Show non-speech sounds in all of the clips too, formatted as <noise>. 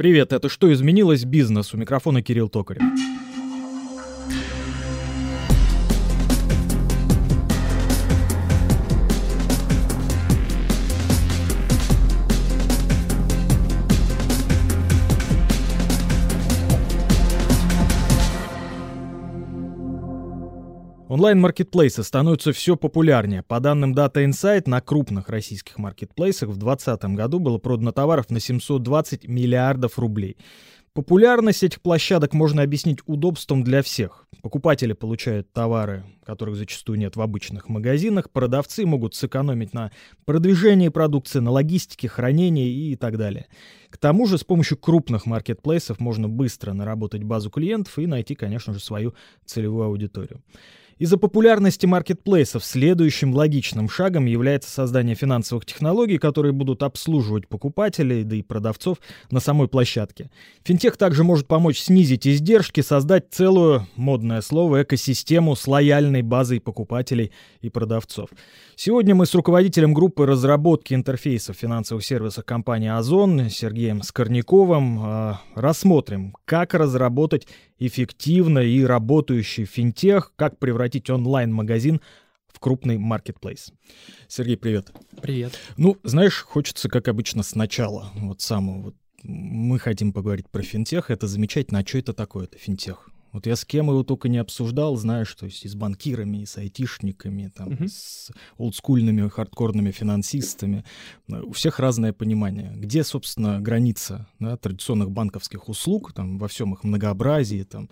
Привет, это «Что изменилось? Бизнес». У микрофона Кирилл Токарев. Онлайн-маркетплейсы становятся все популярнее. По данным Data Insight, на крупных российских маркетплейсах в 2020 году было продано товаров на 720 миллиардов рублей. Популярность этих площадок можно объяснить удобством для всех. Покупатели получают товары, которых зачастую нет в обычных магазинах, продавцы могут сэкономить на продвижении продукции, на логистике, хранении и так далее. К тому же с помощью крупных маркетплейсов можно быстро наработать базу клиентов и найти, конечно же, свою целевую аудиторию. Из-за популярности маркетплейсов следующим логичным шагом является создание финансовых технологий, которые будут обслуживать покупателей, да и продавцов на самой площадке. Финтех также может помочь снизить издержки, создать целую, модное слово, экосистему с лояльной базой покупателей и продавцов. Сегодня мы с руководителем группы разработки интерфейсов финансовых сервисов компании Озон Сергеем Скорняковым э, рассмотрим, как разработать эффективно и работающий финтех, как превратить онлайн-магазин в крупный маркетплейс. Сергей, привет. Привет. Ну, знаешь, хочется, как обычно, сначала, вот самого. Вот мы хотим поговорить про финтех, это замечательно. А что это такое, это финтех? Вот я с кем его только не обсуждал, знаешь, то есть и с банкирами, и с айтишниками, там, uh-huh. с олдскульными, хардкорными финансистами. У всех разное понимание. Где, собственно, граница да, традиционных банковских услуг, там, во всем их многообразии, там,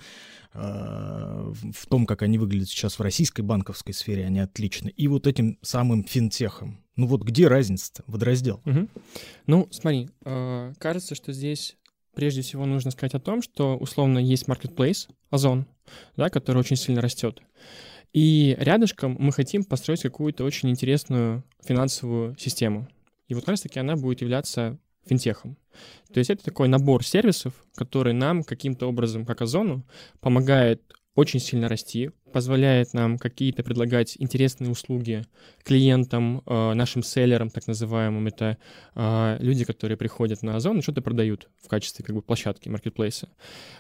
э, в том, как они выглядят сейчас в российской банковской сфере, они отличны. И вот этим самым финтехом. Ну вот где разница-то, водораздел? Угу. Ну, смотри, э, кажется, что здесь прежде всего нужно сказать о том, что условно есть marketplace, Озон, да, который очень сильно растет. И рядышком мы хотим построить какую-то очень интересную финансовую систему. И вот как раз-таки она будет являться финтехом. То есть это такой набор сервисов, который нам каким-то образом, как Озону, помогает очень сильно расти, позволяет нам какие-то предлагать интересные услуги клиентам, э, нашим селлерам, так называемым. Это э, люди, которые приходят на Озон и что-то продают в качестве как бы площадки, маркетплейса.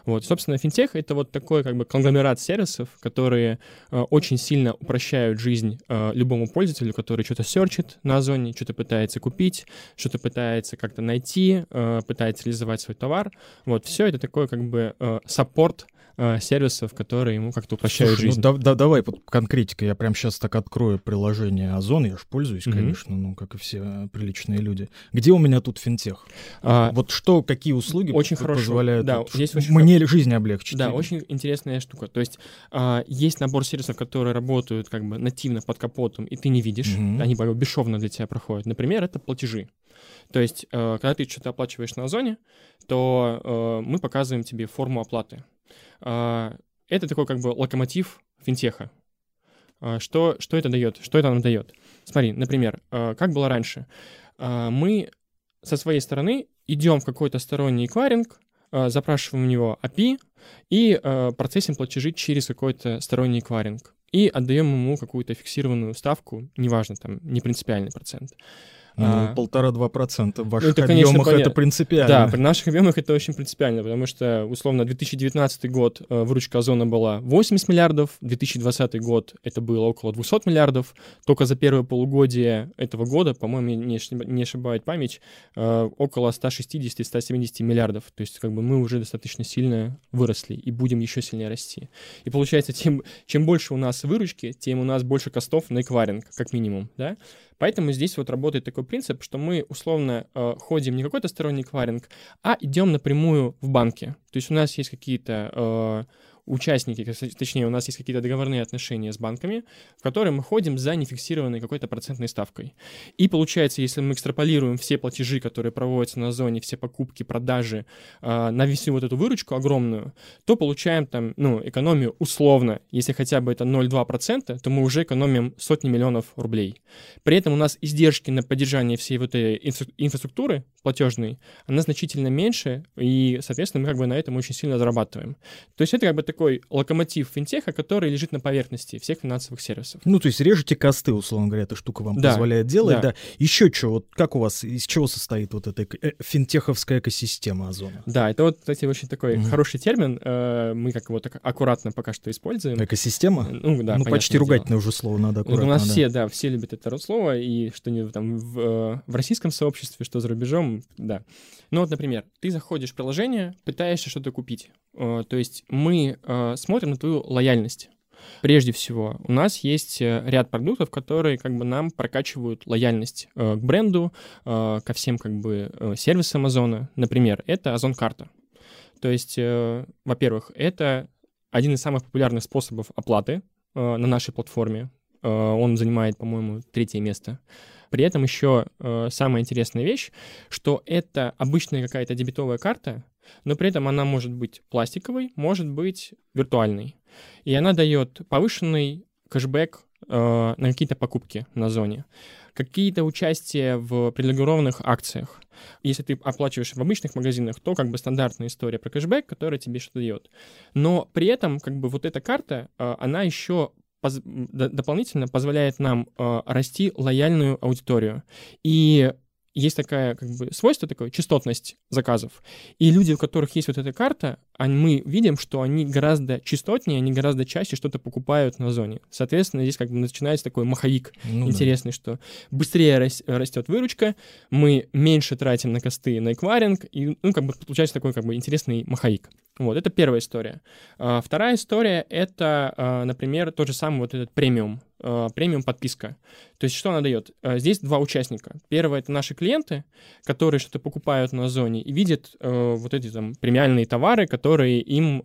Вот, собственно, финтех — это вот такой как бы конгломерат сервисов, которые э, очень сильно упрощают жизнь любому пользователю, который что-то серчит на Озоне, что-то пытается купить, что-то пытается как-то найти, пытается реализовать свой товар. Вот, все это такой как бы саппорт сервисов, которые ему как-то упрощают Слушай, ну жизнь. Да, да, давай вот конкретика. Я прям сейчас так открою приложение Озон. Я же пользуюсь, mm-hmm. конечно, ну, как и все приличные люди. Где у меня тут финтех? А, вот что, какие услуги очень хорошо. позволяют да, вот, здесь очень мне хорошо. жизнь облегчить? Да, очень интересная штука. То есть а, есть набор сервисов, которые работают как бы нативно под капотом, и ты не видишь. Mm-hmm. Они бесшовно для тебя проходят. Например, это платежи. То есть, э, когда ты что-то оплачиваешь на Озоне, то э, мы показываем тебе форму оплаты. А, это такой как бы локомотив финтеха. А, что, что это дает? Что это нам дает? Смотри, например, а, как было раньше. Мы со своей стороны идем в какой-то сторонний эквайринг, запрашиваем у него API и процессим платежи через какой-то сторонний эквайринг. И отдаем ему какую-то фиксированную ставку, неважно, там, не принципиальный процент. Ну, а... полтора-два процента в ваших это, конечно, объемах понятно. это принципиально. Да, при наших объемах это очень принципиально, потому что, условно, 2019 год э, выручка Озона была 80 миллиардов, 2020 год это было около 200 миллиардов, только за первое полугодие этого года, по-моему, не, не ошибает память, э, около 160-170 миллиардов. То есть, как бы мы уже достаточно сильно выросли и будем еще сильнее расти. И получается, тем, чем больше у нас выручки, тем у нас больше костов на эквайринг, как минимум, да? Поэтому здесь вот работает такой принцип, что мы условно э, ходим не какой-то сторонний кваринг, а идем напрямую в банке. То есть у нас есть какие-то э, участники, точнее, у нас есть какие-то договорные отношения с банками, в которые мы ходим за нефиксированной какой-то процентной ставкой. И получается, если мы экстраполируем все платежи, которые проводятся на зоне, все покупки, продажи, э, на всю вот эту выручку огромную, то получаем там, ну, экономию условно, если хотя бы это 0,2%, то мы уже экономим сотни миллионов рублей. При этом у нас издержки на поддержание всей вот этой инфраструктуры платежной, она значительно меньше, и, соответственно, мы как бы на этом очень сильно зарабатываем. То есть это как бы так такой локомотив финтеха, который лежит на поверхности всех финансовых сервисов. Ну, то есть режете косты, условно говоря, эта штука вам Да, позволяет делать, да. да. Еще что, вот как у вас, из чего состоит вот эта э, финтеховская экосистема Озона? Да, это вот, кстати, очень такой Мгм. хороший термин. э, Мы как его так аккуратно пока что используем. Экосистема? Ну, да, ну, почти дело. ругательное уже слово, надо Ну, аккуратно. у нас да. все, да, все любят это слово, и что не там в, э, в российском сообществе, что за рубежом, да. Ну вот, например, ты заходишь в приложение, пытаешься что-то купить. Э, То есть мы э, смотрим на твою лояльность. Прежде всего, у нас есть э, ряд продуктов, которые как бы нам прокачивают лояльность э, к бренду, э, ко всем как бы э, сервисам Озона. Например, это Озон карта. То есть, э, во-первых, это один из самых популярных способов оплаты э, на нашей платформе. Э, Он занимает, по-моему, третье место. При этом еще э, самая интересная вещь, что это обычная какая-то дебетовая карта, но при этом она может быть пластиковой, может быть виртуальной. И она дает повышенный кэшбэк э, на какие-то покупки на зоне, какие-то участия в привилегированных акциях. Если ты оплачиваешь в обычных магазинах, то как бы стандартная история про кэшбэк, которая тебе что-то дает. Но при этом как бы вот эта карта, э, она еще поз- дополнительно позволяет нам э, расти лояльную аудиторию. И есть такая, как бы, свойство такое, частотность заказов. И люди, у которых есть вот эта карта, они, мы видим, что они гораздо частотнее, они гораздо чаще что-то покупают на зоне. Соответственно, здесь как бы начинается такой маховик Ну да. интересный, что быстрее рас- растет выручка, мы меньше тратим на косты, на эквайринг, и, ну, как бы получается такой, как бы, интересный маховик. Вот, это первая история. А, вторая история — это, а, например, тот же самый вот этот премиум, а, премиум подписка. То есть что она дает? Здесь два участника. Первое — это наши клиенты, которые что-то покупают на зоне и видят вот эти там премиальные товары, которые им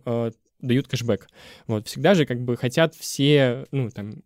дают кэшбэк. Вот, всегда же как бы хотят все, ну, там,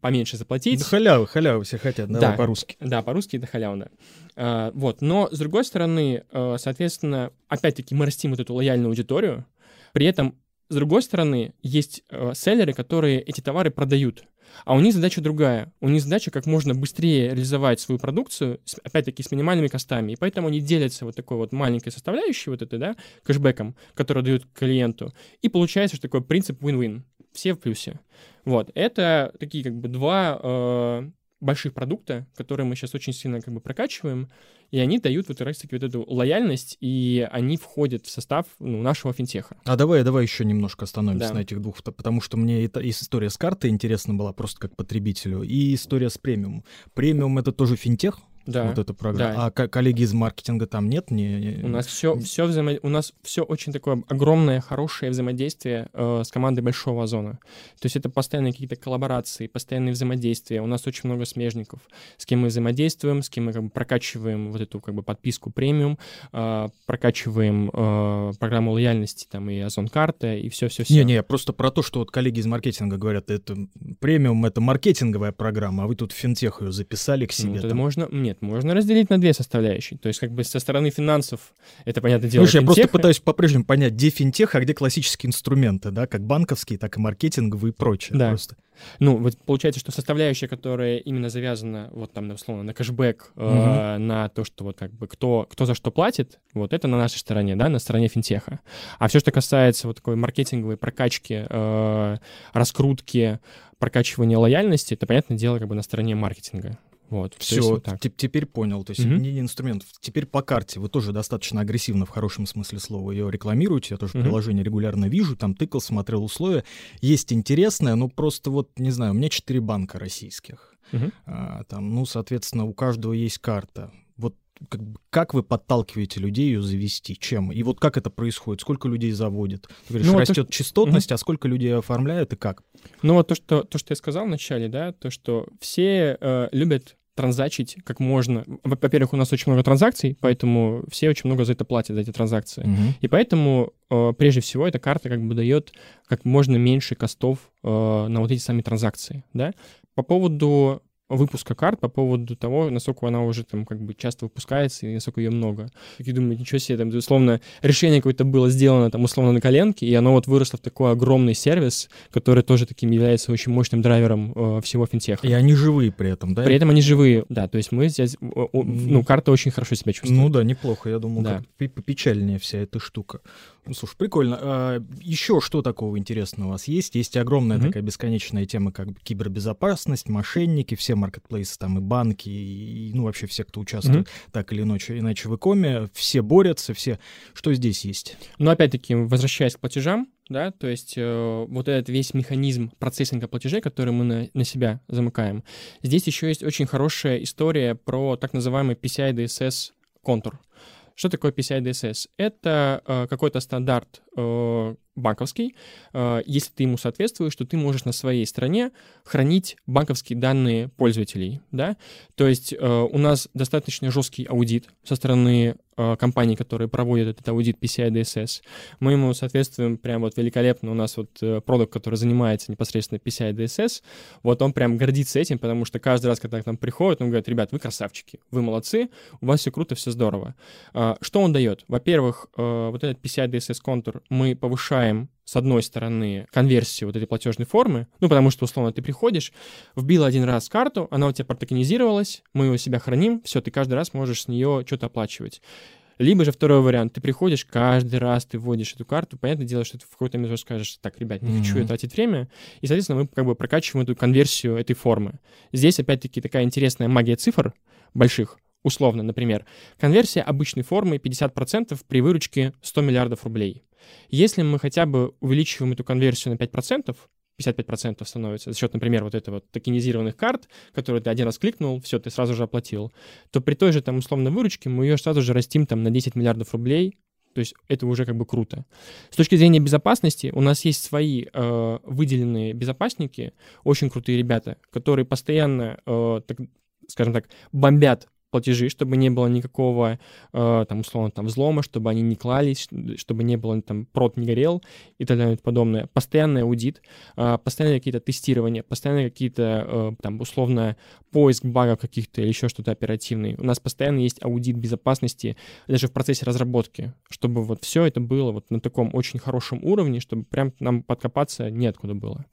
поменьше заплатить. Да халявы, халявы все хотят, Да. по-русски. Да, по-русски это халявно. А, вот, но с другой стороны, э, соответственно, опять-таки мы растим вот эту лояльную аудиторию, при этом с другой стороны есть э, селлеры, которые эти товары продают, а у них задача другая. У них задача как можно быстрее реализовать свою продукцию, опять-таки с минимальными костами, и поэтому они делятся вот такой вот маленькой составляющей вот этой, да, кэшбэком, который дают клиенту, и получается, что такой принцип win-win. Все в плюсе. Вот, это такие как бы два э, больших продукта, которые мы сейчас очень сильно как бы прокачиваем, и они дают вот как раз-таки вот эту лояльность, и они входят в состав ну, нашего финтеха. А давай, давай еще немножко остановимся Да. на этих двух, потому что мне это, и история с картой интересна была просто как потребителю, и история с премиум. Премиум это тоже финтех, Да. вот эта программа. да. А ко- коллеги из маркетинга там нет? Не, не- У нас все, все взаимо... у нас все очень такое огромное, хорошее взаимодействие э, с командой Большого Озона. То есть это постоянные какие-то коллаборации, постоянные взаимодействия. У нас очень много смежников, с кем мы взаимодействуем, с кем мы как бы прокачиваем вот эту как бы подписку премиум, э, прокачиваем э, программу лояльности там и Озон карта и все, все, все. Не-не, просто про то, что вот коллеги из маркетинга говорят, это премиум, это маркетинговая программа, а вы тут финтех ее записали к себе. Ну, там. можно, нет, можно разделить на две составляющие. То есть как бы со стороны финансов это понятное дело. Слушай, я просто пытаюсь по-прежнему понять, где финтех, а где классические инструменты, да, как банковские, так и маркетинговые и прочее. Да. Просто. Ну, вот получается, что составляющая, которая именно завязана, вот там, условно, на кэшбэк, э, на то, что вот как бы кто, кто за что платит, вот это на нашей стороне, да, на стороне финтеха. А все, что касается вот такой маркетинговой прокачки, э, раскрутки, прокачивания лояльности, это, понятное дело, как бы на стороне маркетинга. Вот, Все, вот так. теперь понял. То есть Мгм. не инструментов. Теперь по карте. Вы тоже достаточно агрессивно в хорошем смысле слова ее рекламируете. Я тоже Мгм. приложение регулярно вижу, там тыкал, смотрел условия. Есть интересное, но просто вот, не знаю, у меня четыре банка российских. Мгм. А, там, ну, соответственно, у каждого есть карта. Вот как, как вы подталкиваете людей ее завести? Чем? И вот как это происходит? Сколько людей заводит? Ты говоришь, Ну, вот то, растет частотность, а сколько людей оформляют и как? Ну вот то, что, то, что я сказал вначале, да, то, что все э, любят транзачить как можно. Во- Во-первых, у нас очень много транзакций, поэтому все очень много за это платят, за эти транзакции. Мгм. И поэтому, э, прежде всего, эта карта как бы дает как можно меньше костов э, на вот эти сами транзакции, да. По поводу выпуска карт по поводу того, насколько она уже там как бы часто выпускается и насколько ее много. И думаю, ничего себе, там, условно, решение какое-то было сделано там условно на коленке, и оно вот выросло в такой огромный сервис, который тоже таким является очень мощным драйвером э, всего финтеха. И они живые при этом, да? При этом они живые, да, то есть мы здесь, ну, карта очень хорошо себя чувствует. Ну да, неплохо, я думал, да. как попечальнее вся эта штука. Ну, слушай, прикольно. А, еще что такого интересного у вас есть? Есть огромная mm-hmm. такая бесконечная тема, как кибербезопасность, мошенники, все маркетплейсы, там и банки, и, ну, вообще все, кто участвует mm-hmm. так или иначе, иначе в икоме, все борются, все. Что здесь есть? Ну, опять-таки, возвращаясь к платежам, да, то есть э, вот этот весь механизм процессинга платежей, который мы на, на себя замыкаем. Здесь еще есть очень хорошая история про так называемый PCI DSS контур. Что такое PCI DSS? Это э, какой-то стандарт э, банковский. Э, если ты ему соответствуешь, то ты можешь на своей стране хранить банковские данные пользователей. Да? То есть э, у нас достаточно жесткий аудит со стороны э, компаний, которые проводят этот аудит PCI DSS. Мы ему соответствуем прям вот великолепно. У нас вот продукт, который занимается непосредственно PCI DSS, вот он прям гордится этим, потому что каждый раз, когда к нам приходит, он говорит, ребят, вы красавчики, вы молодцы, у вас все круто, все здорово. Что он дает? Во-первых, вот этот PCI DSS контур мы повышаем с одной стороны, конверсию вот этой платежной формы, ну, потому что, условно, ты приходишь, вбил один раз карту, она у тебя протокенизировалась, мы ее у себя храним, все, ты каждый раз можешь с нее что-то оплачивать. Либо же второй вариант, ты приходишь, каждый раз ты вводишь эту карту, понятное дело, что ты в какой-то момент скажешь, так, ребят, не хочу mm-hmm. тратить время, и, соответственно, мы как бы прокачиваем эту конверсию этой формы. Здесь, опять-таки, такая интересная магия цифр больших, условно, например, конверсия обычной формы 50% при выручке 100 миллиардов рублей. Если мы хотя бы увеличиваем эту конверсию на 5%, 55% становится за счет, например, вот этого вот токенизированных карт, которые ты один раз кликнул, все, ты сразу же оплатил, то при той же там условной выручке мы ее сразу же растим там на 10 миллиардов рублей, то есть это уже как бы круто. С точки зрения безопасности у нас есть свои э, выделенные безопасники, очень крутые ребята, которые постоянно, э, так, скажем так, бомбят платежи, чтобы не было никакого, э, там, условно, там, взлома, чтобы они не клались, чтобы не было, там, прод не горел и так далее и подобное. Постоянный аудит, э, постоянные какие-то тестирования, постоянно какие-то, э, там, условно, поиск багов каких-то или еще что-то оперативный. У нас постоянно есть аудит безопасности даже в процессе разработки, чтобы вот все это было вот на таком очень хорошем уровне, чтобы прям нам подкопаться неоткуда было.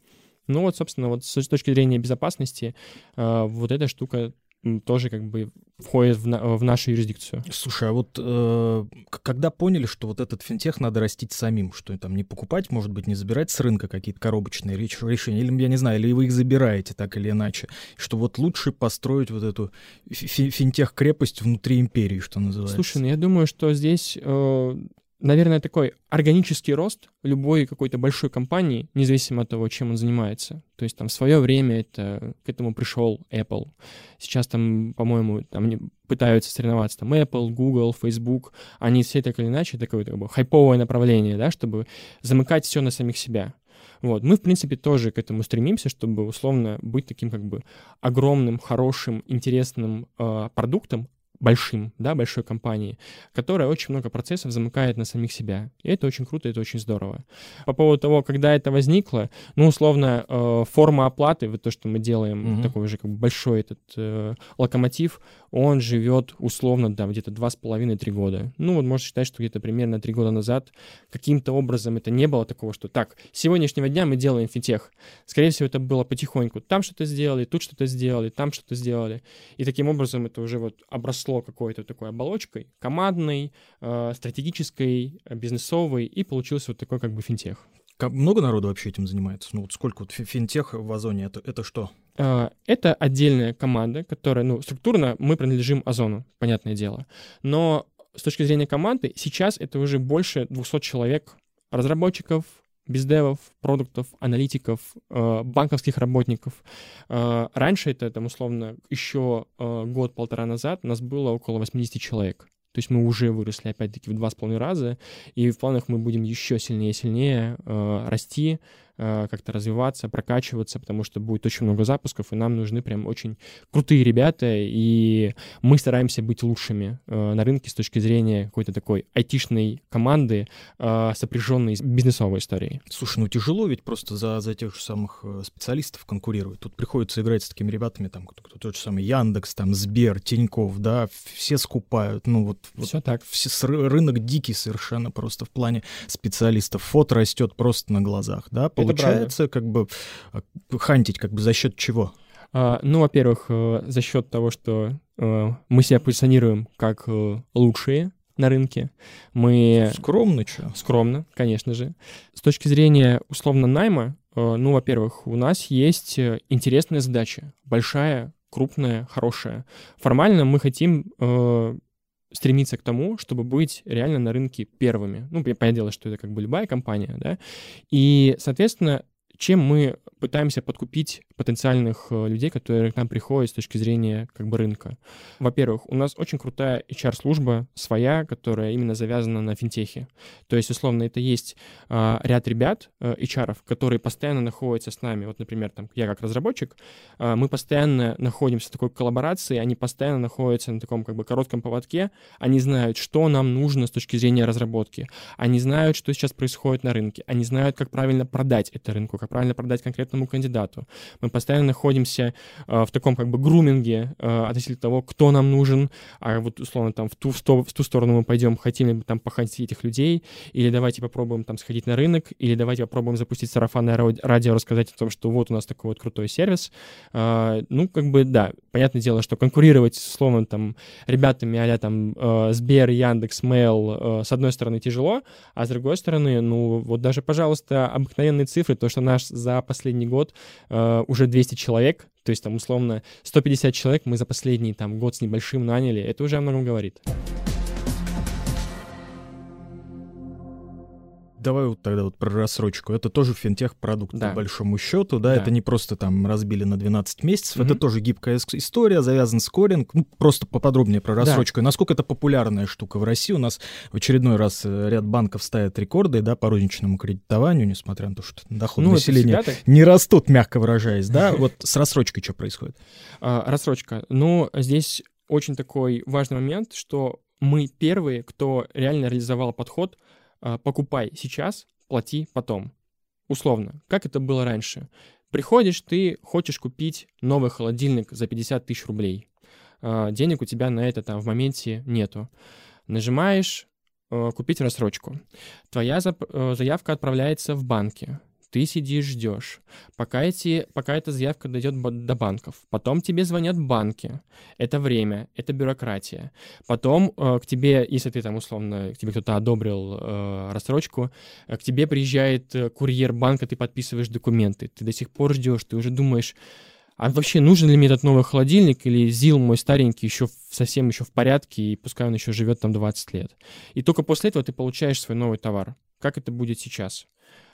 Ну вот, собственно, вот с точки зрения безопасности, э, вот эта штука тоже как бы входит в, на, в нашу юрисдикцию. Слушай, а вот э, когда поняли, что вот этот финтех надо растить самим, что там не покупать, может быть, не забирать с рынка какие-то коробочные решения, или, я не знаю, или вы их забираете так или иначе, что вот лучше построить вот эту финтех-крепость внутри империи, что называется? Слушай, ну я думаю, что здесь э, наверное, такой органический рост любой какой-то большой компании, независимо от того, чем он занимается. То есть там в свое время это, к этому пришел Apple. Сейчас там, по-моему, там пытаются соревноваться там Apple, Google, Facebook. Они все так или иначе такое как бы, хайповое направление, да, чтобы замыкать все на самих себя. Вот. Мы, в принципе, тоже к этому стремимся, чтобы, условно, быть таким как бы огромным, хорошим, интересным э, продуктом, большим, да, большой компании, которая очень много процессов замыкает на самих себя. И это очень круто, это очень здорово. По поводу того, когда это возникло, ну, условно, э, форма оплаты, вот то, что мы делаем, угу. такой же как бы большой этот э, локомотив, он живет условно, да, где-то два с половиной-три года. Ну, вот можно считать, что где-то примерно три года назад каким-то образом это не было такого, что так, с сегодняшнего дня мы делаем финтех. Скорее всего, это было потихоньку. Там что-то сделали, тут что-то сделали, там что-то сделали. И таким образом это уже вот обросло какой-то такой оболочкой, командной, э, стратегической, бизнесовой, и получился вот такой как бы финтех. Много народу вообще этим занимается? Ну вот сколько вот финтех в Озоне, это, это что? А, это отдельная команда, которая, ну, структурно мы принадлежим Озону, понятное дело. Но с точки зрения команды, сейчас это уже больше 200 человек, разработчиков, бездевов, продуктов, аналитиков, э, банковских работников. Э, раньше это, там, условно, еще э, год-полтора назад у нас было около 80 человек. То есть мы уже выросли, опять-таки, в два с половиной раза, и в планах мы будем еще сильнее и сильнее э, расти, как-то развиваться, прокачиваться, потому что будет очень много запусков, и нам нужны прям очень крутые ребята, и мы стараемся быть лучшими э, на рынке с точки зрения какой-то такой айтишной команды, э, сопряженной с бизнесовой историей. Слушай, ну тяжело ведь просто за, за тех же самых специалистов конкурировать. Тут приходится играть с такими ребятами, там, кто, тот же самый Яндекс, там, Сбер, Тиньков, да, все скупают, ну вот. Все вот, так. Все, рынок дикий совершенно просто в плане специалистов. Фот растет просто на глазах, да, получается как бы а, хантить как бы за счет чего? А, ну, во-первых, э, за счет того, что э, мы себя позиционируем как э, лучшие на рынке. Мы... Скромно, что? Скромно, конечно же. С точки зрения, условно, найма, ну, во-первых, у нас есть интересная задача, большая, крупная, хорошая. Формально мы хотим стремиться к тому, чтобы быть реально на рынке первыми. Ну, понятное дело, что это как бы любая компания, да. И, соответственно, чем мы пытаемся подкупить потенциальных э, людей, которые к нам приходят с точки зрения как бы рынка. Во-первых, у нас очень крутая HR-служба своя, которая именно завязана на финтехе. То есть, условно, это есть а, ряд ребят, э, HR, которые постоянно находятся с нами. Вот, например, там, я как разработчик, а, мы постоянно находимся в такой коллаборации, они постоянно находятся на таком как бы коротком поводке, они знают, что нам нужно с точки зрения разработки, они знают, что сейчас происходит на рынке, они знают, как правильно продать это рынку, как правильно продать конкретному кандидату. Мы постоянно находимся э, в таком как бы груминге э, относительно того, кто нам нужен, а вот условно там в ту, в ту, в ту сторону мы пойдем, хотим ли мы там похантить этих людей, или давайте попробуем там сходить на рынок, или давайте попробуем запустить сарафанное радио, рассказать о том, что вот у нас такой вот крутой сервис. Э, ну, как бы, да, понятное дело, что конкурировать условно там ребятами а там э, Сбер, Яндекс, Mail, э, с одной стороны тяжело, а с другой стороны, ну, вот даже, пожалуйста, обыкновенные цифры, то, что наш за последний год э, уже 200 человек, то есть там условно 150 человек мы за последний там год с небольшим наняли, это уже о многом говорит. Давай вот тогда вот про рассрочку. Это тоже финтех-продукт, да. по большому счету, да? да? Это не просто там разбили на 12 месяцев, mm-hmm. это тоже гибкая история, завязан скоринг. Ну, просто поподробнее про рассрочку. Да. насколько это популярная штука в России? У нас в очередной раз э, ряд банков ставят рекорды, да, по розничному кредитованию, несмотря на то, что доходы ну, населения не растут, мягко выражаясь, да? <laughs> Вот с рассрочкой что происходит? А, рассрочка. Ну, здесь очень такой важный момент, что мы первые, кто реально реализовал подход — покупай сейчас, плати потом. Условно, как это было раньше. Приходишь, ты хочешь купить новый холодильник за 50 тысяч рублей. А, денег у тебя на это там в моменте нету. Нажимаешь э, «Купить рассрочку». Твоя э, заявка отправляется в банки ты сидишь, ждешь, пока, эти, пока эта заявка дойдет до банков. Потом тебе звонят банки. Это время, это бюрократия. Потом э, к тебе, если ты там условно, к тебе кто-то одобрил э, рассрочку, э, к тебе приезжает э, курьер банка, ты подписываешь документы. Ты до сих пор ждешь, ты уже думаешь, а вообще нужен ли мне этот новый холодильник или ЗИЛ мой старенький еще совсем еще в порядке, и пускай он еще живет там 20 лет. И только после этого ты получаешь свой новый товар. Как это будет сейчас?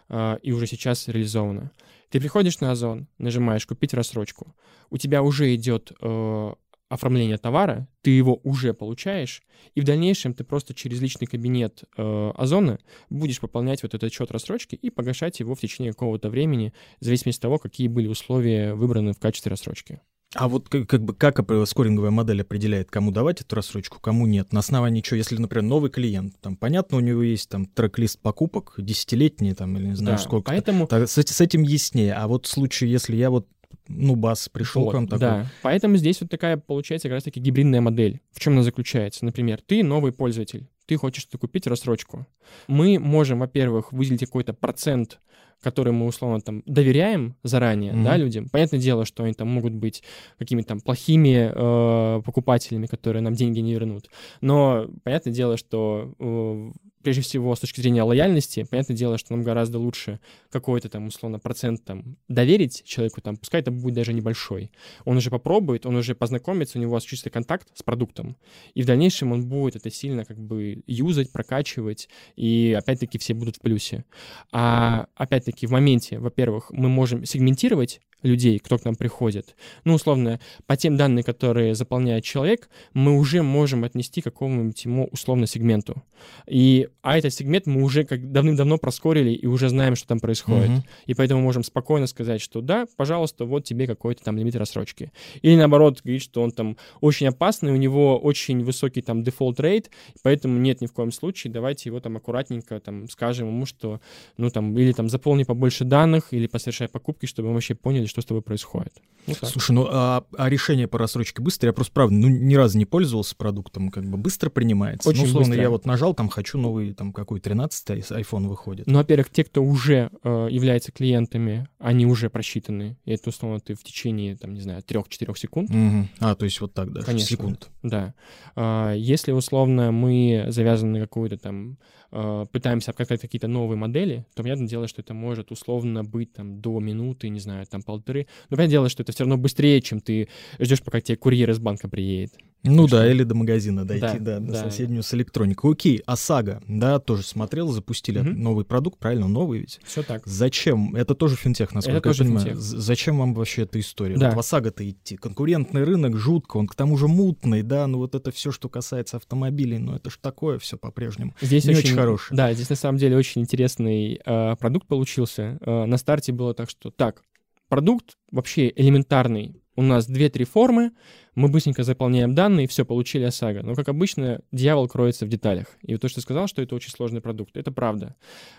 Э, и уже сейчас реализовано. Ты приходишь на Озон, нажимаешь «Купить рассрочку». У тебя уже идет э, оформление товара, ты его уже получаешь, и в дальнейшем ты просто через личный кабинет э, Озона будешь пополнять вот этот счет рассрочки и погашать его в течение какого-то времени, в зависимости от того, какие были условия выбраны в качестве рассрочки. А вот как, как бы как скоринговая модель определяет, кому давать эту рассрочку, кому нет? На основании чего? Если, например, новый клиент, там, понятно, у него есть там трек-лист покупок, десятилетний, там, или не знаю, да, сколько. Поэтому... Так, с, с этим яснее. А вот в случае, если я вот ну, бас пришел вот, к вам такой. Да, поэтому здесь вот такая получается как раз-таки гибридная модель. В чем она заключается? Например, ты новый пользователь, ты хочешь купить рассрочку. Мы можем, во-первых, выделить какой-то процент которые мы условно там доверяем заранее, mm-hmm. да, людям. Понятное дело, что они там могут быть какими-то там плохими э, покупателями, которые нам деньги не вернут. Но понятное дело, что э, прежде всего, с точки зрения лояльности, понятное дело, что нам гораздо лучше какой-то там, условно, процент там доверить человеку, там, пускай это будет даже небольшой. Он уже попробует, он уже познакомится, у него чистый контакт с продуктом, и в дальнейшем он будет это сильно как бы юзать, прокачивать, и опять-таки все будут в плюсе. А опять-таки в моменте, во-первых, мы можем сегментировать людей, кто к нам приходит, ну, условно, по тем данным, которые заполняет человек, мы уже можем отнести к какому-нибудь ему условно сегменту. И, а этот сегмент мы уже как давным-давно проскорили и уже знаем, что там происходит. Uh-huh. И поэтому можем спокойно сказать, что да, пожалуйста, вот тебе какой-то там лимит рассрочки. Или наоборот, говорить, что он там очень опасный, у него очень высокий там дефолт рейт, поэтому нет ни в коем случае, давайте его там аккуратненько там скажем ему, что ну там или там заполни побольше данных, или посовершай покупки, чтобы мы вообще поняли, что с тобой происходит. Ну, Слушай, ну а, а решение по рассрочке быстро? Я просто, правда, ну, ни разу не пользовался продуктом, как бы быстро принимается. Очень ну, условно, быстро. я вот нажал, там хочу новый, там какой 13-й iPhone выходит. Ну, во-первых, те, кто уже э, является клиентами, они уже просчитаны. И это, условно, ты в течение, там, не знаю, 3-4 секунд. Угу. А, то есть вот так, да, Конечно. секунд. Да. А, если, условно, мы завязаны на какую-то там э, пытаемся обкатать какие-то новые модели, то понятное дело, что это может условно быть там до минуты, не знаю, там полторы. Но понятное дело, что это все равно быстрее, чем ты ждешь, пока тебе курьер из банка приедет. Ну да, или до магазина дойти, Да, да, на да. соседнюю с электроникой. Окей, ОСАГО, да, тоже смотрел, запустили Мгм. новый продукт, правильно, новый ведь. Все так. Зачем? Это тоже финтех, насколько тоже я понимаю. финтех. Зачем вам вообще эта история? Да. Вот в ОСАГО-то идти. Конкурентный рынок жутко, он к тому же мутный, да, ну вот это все, что касается автомобилей, ну это ж такое все по-прежнему. Здесь Не очень хороший. Да, здесь на самом деле очень интересный э, продукт получился. Э, на старте было так, что так, продукт вообще элементарный. У нас 2-3 формы, мы быстренько заполняем данные, все, получили ОСАГО. Но, как обычно, дьявол кроется в деталях. И то, что ты сказал, что это очень сложный продукт, это правда.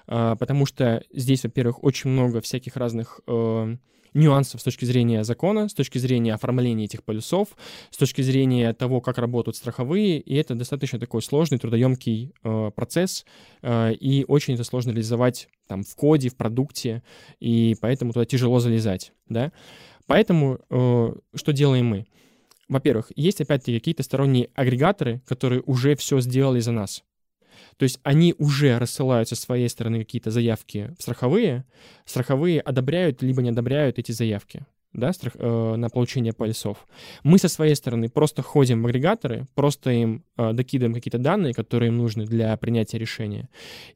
А, потому что здесь, во-первых, очень много всяких разных э, нюансов с точки зрения закона, с точки зрения оформления этих полюсов, с точки зрения того, как работают страховые, и это достаточно такой сложный, трудоемкий э, процесс, э, и очень это сложно реализовать там в коде, в продукте, и поэтому туда тяжело залезать, да. Поэтому э, что делаем мы? Во-первых, есть опять-таки какие-то сторонние агрегаторы, которые уже все сделали за нас. То есть они уже рассылают со своей стороны какие-то заявки в страховые, страховые одобряют либо не одобряют эти заявки да, страх- э, на получение полисов. Мы со своей стороны просто ходим в агрегаторы, просто им э, докидываем какие-то данные, которые им нужны для принятия решения,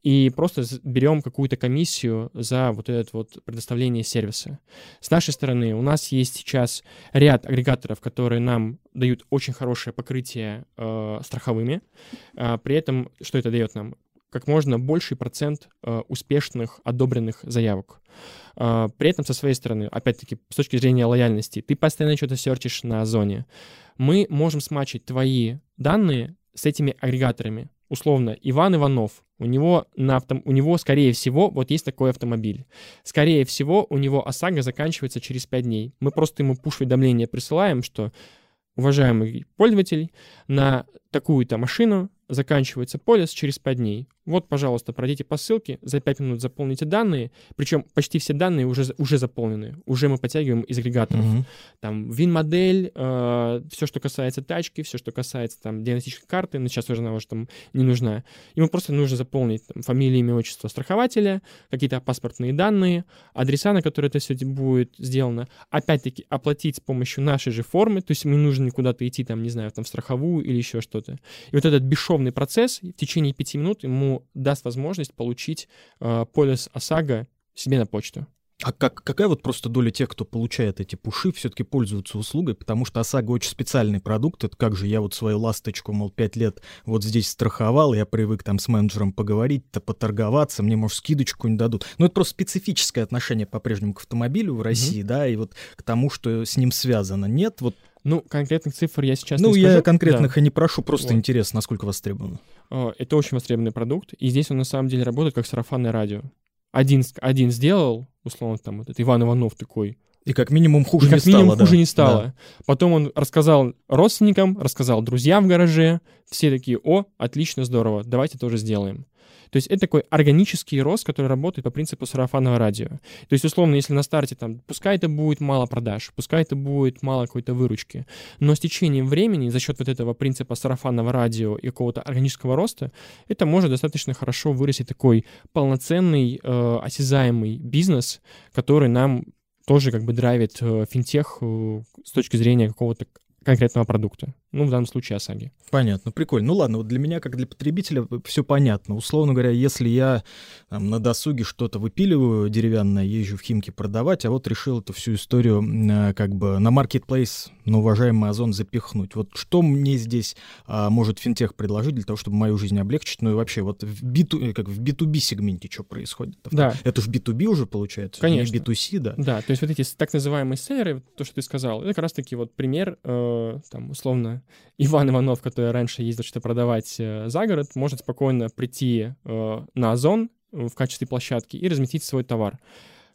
и просто берем какую-то комиссию за вот это вот предоставление сервиса. С нашей стороны у нас есть сейчас ряд агрегаторов, которые нам дают очень хорошее покрытие э, страховыми. А, при этом что это дает нам? Как можно больший процент э, успешных одобренных заявок. А, При этом со своей стороны, опять-таки, с точки зрения лояльности, ты постоянно что-то серчишь на озоне. Мы можем смачить твои данные с этими агрегаторами. Условно, Иван Иванов, у него, на автом... у него, скорее всего, вот есть такой автомобиль. Скорее всего, у него ОСАГО заканчивается через 5 дней. Мы просто ему пуш-уведомление присылаем, что, уважаемый пользователь, на такую-то машину заканчивается полис через 5 дней. Вот, пожалуйста, пройдите по ссылке, за 5 минут заполните данные, причем почти все данные уже, уже заполнены, уже мы подтягиваем из агрегаторов. Мгм. Там ВИН-модель, все, что касается тачки, все, что касается там диагностической карты, но сейчас уже она уже там не нужна. Ему просто нужно заполнить там, фамилию, имя, отчество страхователя, какие-то паспортные данные, адреса, на которые это все будет сделано. Опять-таки, оплатить с помощью нашей же формы, то есть ему не нужно куда-то идти, там, не знаю, там, в страховую или еще что-то. И вот этот бесшовный процесс в течение пяти минут ему даст возможность получить э, полис ОСАГО себе на почту. А как, какая вот просто доля тех, кто получает эти пуши, все-таки пользуются услугой? Потому что ОСАГО очень специальный продукт. Это как же я вот свою ласточку, мол, пять лет вот здесь страховал, я привык там с менеджером поговорить-то, поторговаться, мне, может, скидочку не дадут. Но это просто специфическое отношение по-прежнему к автомобилю в России, да, и вот к тому, что с ним связано. Нет, вот, Ну, конкретных цифр я сейчас ну, не я скажу. конкретных Да. и не прошу, просто Вот. интересно, насколько востребовано. Э, Это очень востребованный продукт, и здесь он на самом деле работает как сарафанное радио. Один, один сделал, условно, там этот Иван Иванов такой, И как минимум хуже и как не минимум стало, хуже да. не стало. Потом он рассказал родственникам, рассказал друзьям в гараже, все такие, о, отлично, здорово, давайте тоже сделаем. То есть это такой органический рост, который работает по принципу сарафанного радио. То есть, условно, если на старте там, пускай это будет мало продаж, пускай это будет мало какой-то выручки, но с течением времени за счет вот этого принципа сарафанного радио и какого-то органического роста, это может достаточно хорошо вырастить такой полноценный, э, осязаемый бизнес, который нам тоже как бы драйвит э, финтех э, с точки зрения какого-то конкретного продукта. Ну, в данном случае ОСАГИ. Понятно, прикольно. Ну ладно, вот для меня, как для потребителя, все понятно. Условно говоря, если я там, на досуге что-то выпиливаю деревянное, езжу в Химки продавать, а вот решил эту всю историю э, как бы на маркетплейс, на уважаемый Озон запихнуть. Вот что мне здесь а, может финтех предложить для того, чтобы мою жизнь облегчить? Ну и вообще, вот в, B2, как в B2B сегменте что происходит? Да. Это же B2B уже получается, Конечно. не B2C, да? Да, то есть вот эти так называемые селлеры, то, что ты сказал, это как раз-таки вот пример, э, там, условно, <laughs> Иван Иванов, который раньше ездил что-то продавать э, за город, может спокойно прийти э, на Озон э, в качестве площадки и разместить свой товар.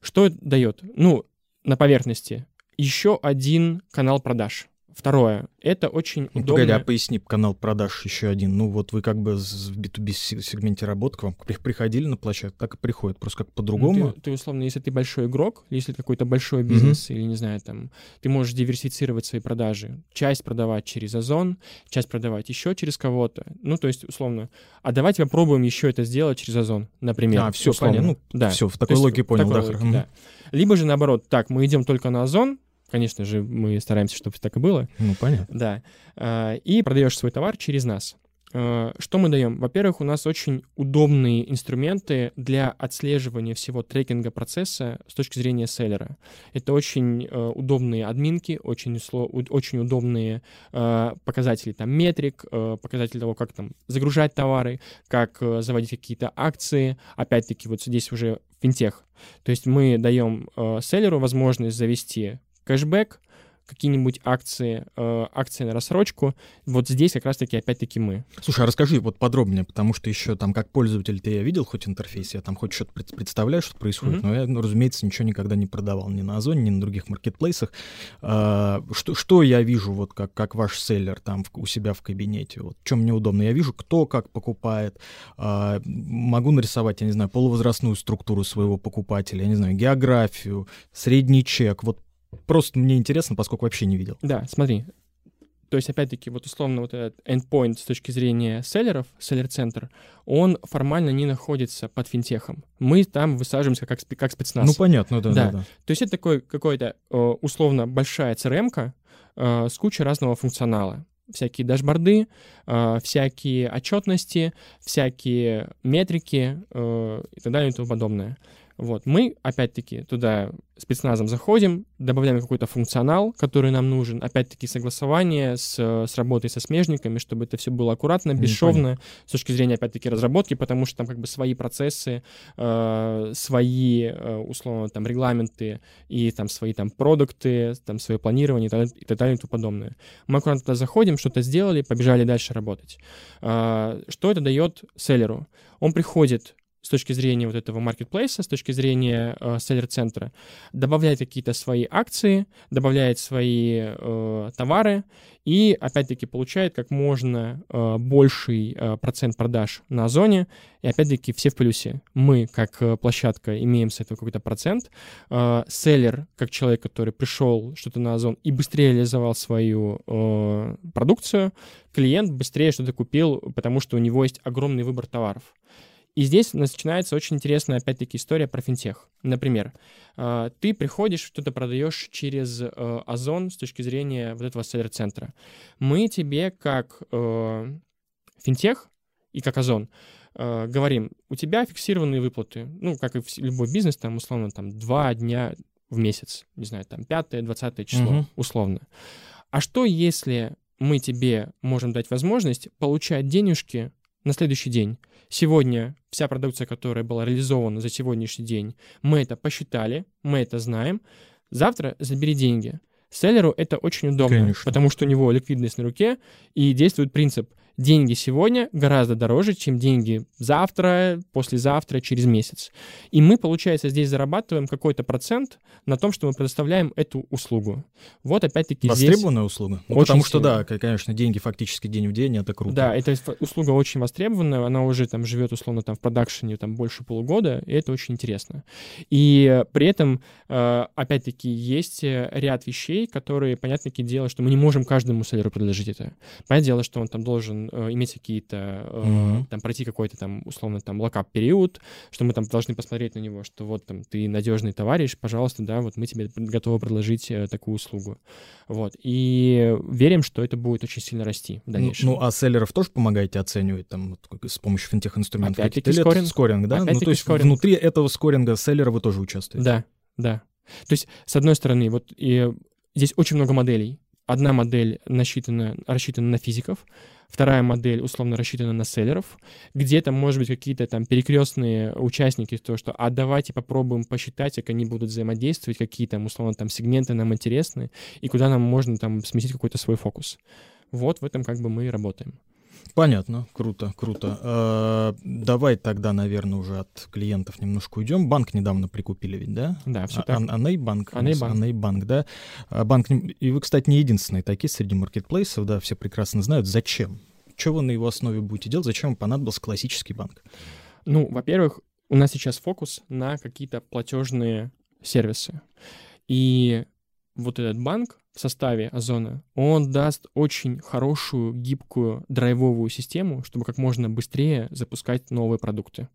Что это дает? Ну, на поверхности еще один канал продаж. Второе, это очень Ну, удобно. погоди, а поясни, канал продаж еще один. Ну, вот вы как бы в B2B се- сегменте работы к вам при- приходили на площадку, так и приходят, просто как Ну, по-другому. Ты, ты, условно, если ты большой игрок, если какой-то большой бизнес, или, не знаю, там, ты можешь диверсифицировать свои продажи. Часть продавать через Озон, часть продавать еще через кого-то. Ну, то есть, условно, а давайте попробуем еще это сделать через Озон, например. А, всё, условно. понятно. Ну, да. Все, в такой логике понял, такой да. логике, да. Либо же наоборот, так, мы идем только на Озон, конечно же, мы стараемся, чтобы так и было, Ну, понятно. да, А, и продаешь свой товар через нас. А, Что мы даем? Во-первых, у нас очень удобные инструменты для отслеживания всего трекинга процесса с точки зрения селлера. Это очень э, удобные админки, очень, очень удобные показатели там метрик, показатели того, как там загружать товары, как заводить какие-то акции. Опять-таки, вот здесь уже финтех. То есть мы даем э, селлеру возможность завести кэшбэк, какие-нибудь акции, э, акции на рассрочку. Вот здесь как раз-таки опять-таки мы. Слушай, а расскажи вот подробнее, потому что еще там как пользователь ты я видел хоть интерфейс, я там хоть что-то пред- представляю, что происходит, Мгм. но я, ну, разумеется, ничего никогда не продавал ни на Озоне, ни на других маркетплейсах. А, что, что я вижу вот как, как ваш селлер там в- у себя в кабинете? Вот, чем мне удобно? Я вижу, кто как покупает, а, могу нарисовать, я не знаю, полувозрастную структуру своего покупателя, я не знаю, географию, средний чек, вот Просто мне интересно, поскольку вообще не видел. Да, смотри. То есть, опять-таки, вот условно вот этот endpoint с точки зрения селлеров, селлер-центр, он формально не находится под финтехом. Мы там высаживаемся как, как спецназ. Ну, понятно, да, да, Да. да. То есть это такой какой-то э, условно большая CRM-ка э, с кучей разного функционала. Всякие дашборды, э, всякие отчетности, всякие метрики э, и так далее и тому подобное. Вот. Мы, опять-таки, туда спецназом заходим, добавляем какой-то функционал, который нам нужен. Опять-таки, согласование с, э, с работой со смежниками, чтобы это все было аккуратно, бесшовно, с точки зрения, опять-таки, разработки, потому что там как бы свои процессы, э, свои, э, условно, там, регламенты и там свои там продукты, там, свое планирование и так, далее- и так далее и тому подобное. Мы аккуратно туда заходим, что-то сделали, побежали дальше работать. А, Что это дает селлеру? Он приходит с точки зрения вот этого маркетплейса, с точки зрения э, селлер-центра, добавляет какие-то свои акции, добавляет свои э, товары и, опять-таки, получает как можно э, больший э, процент продаж на Озоне. И, опять-таки, все в плюсе. Мы, как э, площадка, имеем с этого какой-то процент. Э, селлер, как человек, который пришел что-то на Озон и быстрее реализовал свою э, продукцию, клиент быстрее что-то купил, потому что у него есть огромный выбор товаров. И здесь начинается очень интересная, опять-таки, история про финтех. Например, э, ты приходишь, что-то продаешь через э, Озон с точки зрения вот этого селлер-центра. Мы тебе как э, финтех и как Озон говорим, у тебя фиксированные выплаты, ну, как и любой бизнес, там, условно, там, два дня в месяц, не знаю, там, пятое, двадцатое число, Мгм. условно. А что, если мы тебе можем дать возможность получать денежки на следующий день? Сегодня вся продукция, которая была реализована за сегодняшний день, мы это посчитали, мы это знаем. Завтра забери деньги. Селлеру это очень удобно, Конечно. потому что у него ликвидность на руке, и действует принцип деньги сегодня гораздо дороже, чем деньги завтра, послезавтра, через месяц. И мы, получается, здесь зарабатываем какой-то процент на том, что мы предоставляем эту услугу. Вот опять-таки здесь... Востребованная услуга. Ну, потому что, сильно. да, к- конечно, деньги фактически день в день, это круто. Да, эта услуга очень востребованная, она уже там живет условно там в продакшене там больше полугода, и это очень интересно. И при этом, э, опять-таки, есть э, ряд вещей, вещей, которые, понятное дело, что мы не можем каждому селлеру предложить это. Понятное дело, что он там должен э, иметь какие-то, э, mm-hmm. там, пройти какой-то там, условно, там, локап-период, что мы там должны посмотреть на него, что вот там ты надежный товарищ, пожалуйста, да, вот мы тебе готовы предложить э, такую услугу. Вот. И верим, что это будет очень сильно расти в ну, дальнейшем. Ну, а селлеров тоже помогаете оценивать там вот, с помощью финтех-инструментов? Опять-таки скоринг. скоринг, да? ну, то есть скоринг. внутри этого скоринга селлера вы тоже участвуете? Да, да. То есть, с одной стороны, вот и здесь очень много моделей. Одна модель насчитана, рассчитана на физиков, вторая модель условно рассчитана на селлеров. Где-то, может быть, какие-то там перекрестные участники, то, что а давайте попробуем посчитать, как они будут взаимодействовать, какие там, условно, там сегменты нам интересны, и куда нам можно там сместить какой-то свой фокус. Вот в этом как бы мы и работаем. Понятно, круто, круто. Э, давай тогда, наверное, уже от клиентов немножко уйдем. Банк недавно прикупили ведь, да? Да, все а, так. Аней банк. Аней банк. Аней банк, да. А банк, и вы, кстати, не единственные такие среди маркетплейсов, да, все прекрасно знают, зачем. Что вы на его основе будете делать? Зачем вам понадобился классический банк? Ну, во-первых, у нас сейчас фокус на какие-то платежные сервисы. И вот этот банк в составе Озона, он даст очень хорошую, гибкую драйвовую систему, чтобы как можно быстрее запускать новые продукты.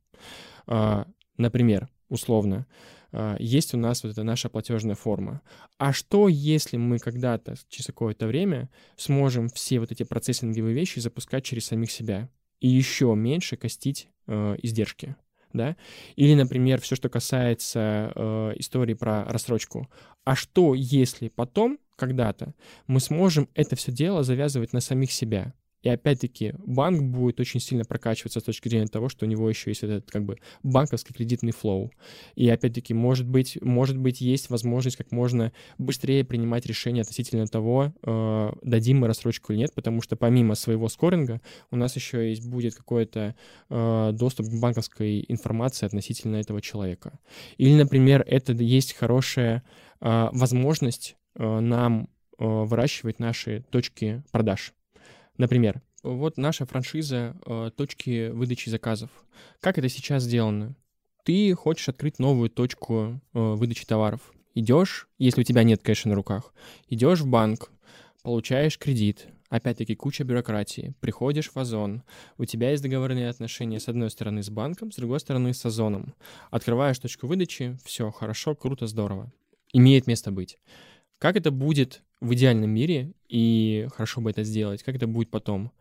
А, например, условно, а, есть у нас вот эта наша платежная форма. А что, если мы когда-то, через какое-то время, сможем все вот эти процессинговые вещи запускать через самих себя и еще меньше костить э, издержки? Да, или, например, все, что касается э, истории про рассрочку. А что, если потом, когда-то, мы сможем это все дело завязывать на самих себя? И опять-таки банк будет очень сильно прокачиваться с точки зрения того, что у него еще есть этот как бы банковский кредитный флоу. И опять-таки, может быть, может быть, есть возможность как можно быстрее принимать решения относительно того, э, дадим мы рассрочку или нет, потому что помимо своего скоринга у нас еще есть будет какой-то э, доступ к банковской информации относительно этого человека. Или, например, это есть хорошая э, возможность э, нам э, выращивать наши точки продаж. Например, вот наша франшиза э, точки выдачи заказов. Как это сейчас сделано? Ты хочешь открыть новую точку э, выдачи товаров. Идешь, если у тебя нет кэша на руках, идешь в банк, получаешь кредит, опять-таки куча бюрократии, приходишь в Озон, у тебя есть договорные отношения с одной стороны с банком, с другой стороны с Озоном. Открываешь точку выдачи, все хорошо, круто, здорово. Имеет место быть. Как это будет в идеальном мире, и хорошо бы это сделать, как это будет потом?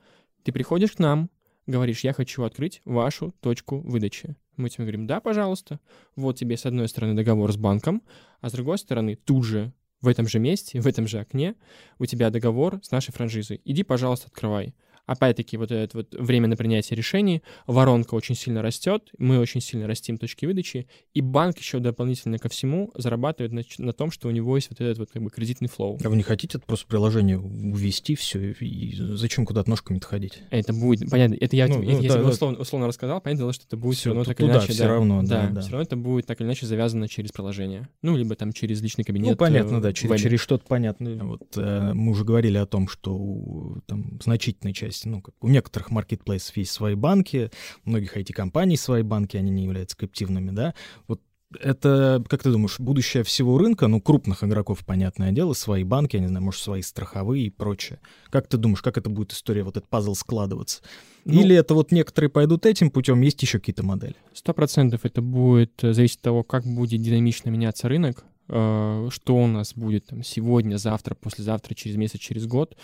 Ты приходишь к нам, говоришь, я хочу открыть вашу точку выдачи. Мы тебе говорим, да, пожалуйста. Вот тебе с одной стороны договор с банком, а с другой стороны тут же, в этом же месте, в этом же окне у тебя договор с нашей франшизой. Иди, пожалуйста, открывай. Опять-таки, вот это вот время на принятие решений, воронка очень сильно растет, мы очень сильно растим точки выдачи, и банк еще дополнительно ко всему зарабатывает на, на том, что у него есть вот этот вот как бы кредитный флоу. А вы не хотите это просто приложение увести все, и зачем куда-то ножками ходить? Это будет, понятно, это я, ну, это, ну, я да, да. Условно, условно рассказал, понятно, что это будет все равно так туда, или иначе. все да, равно, да, да, да. Все равно это будет так или иначе завязано через приложение. Ну, либо там через личный кабинет. Ну, понятно, да, через, через что-то понятно. Вот э, мы уже говорили о том, что там, значительной части, ну, как у некоторых маркетплейсов есть свои банки, у многих IT-компаний свои банки, они не являются криптивными, да. Вот это, как ты думаешь, будущее всего рынка, ну, крупных игроков, понятное дело, свои банки, я не знаю, может, свои страховые и прочее. Как ты думаешь, как это будет история, вот этот пазл складываться? Ну, Или это вот некоторые пойдут этим путем, есть еще какие-то модели? Сто процентов это будет зависеть от того, как будет динамично меняться рынок, Э, что у нас будет там, сегодня, завтра, послезавтра, через месяц, через год.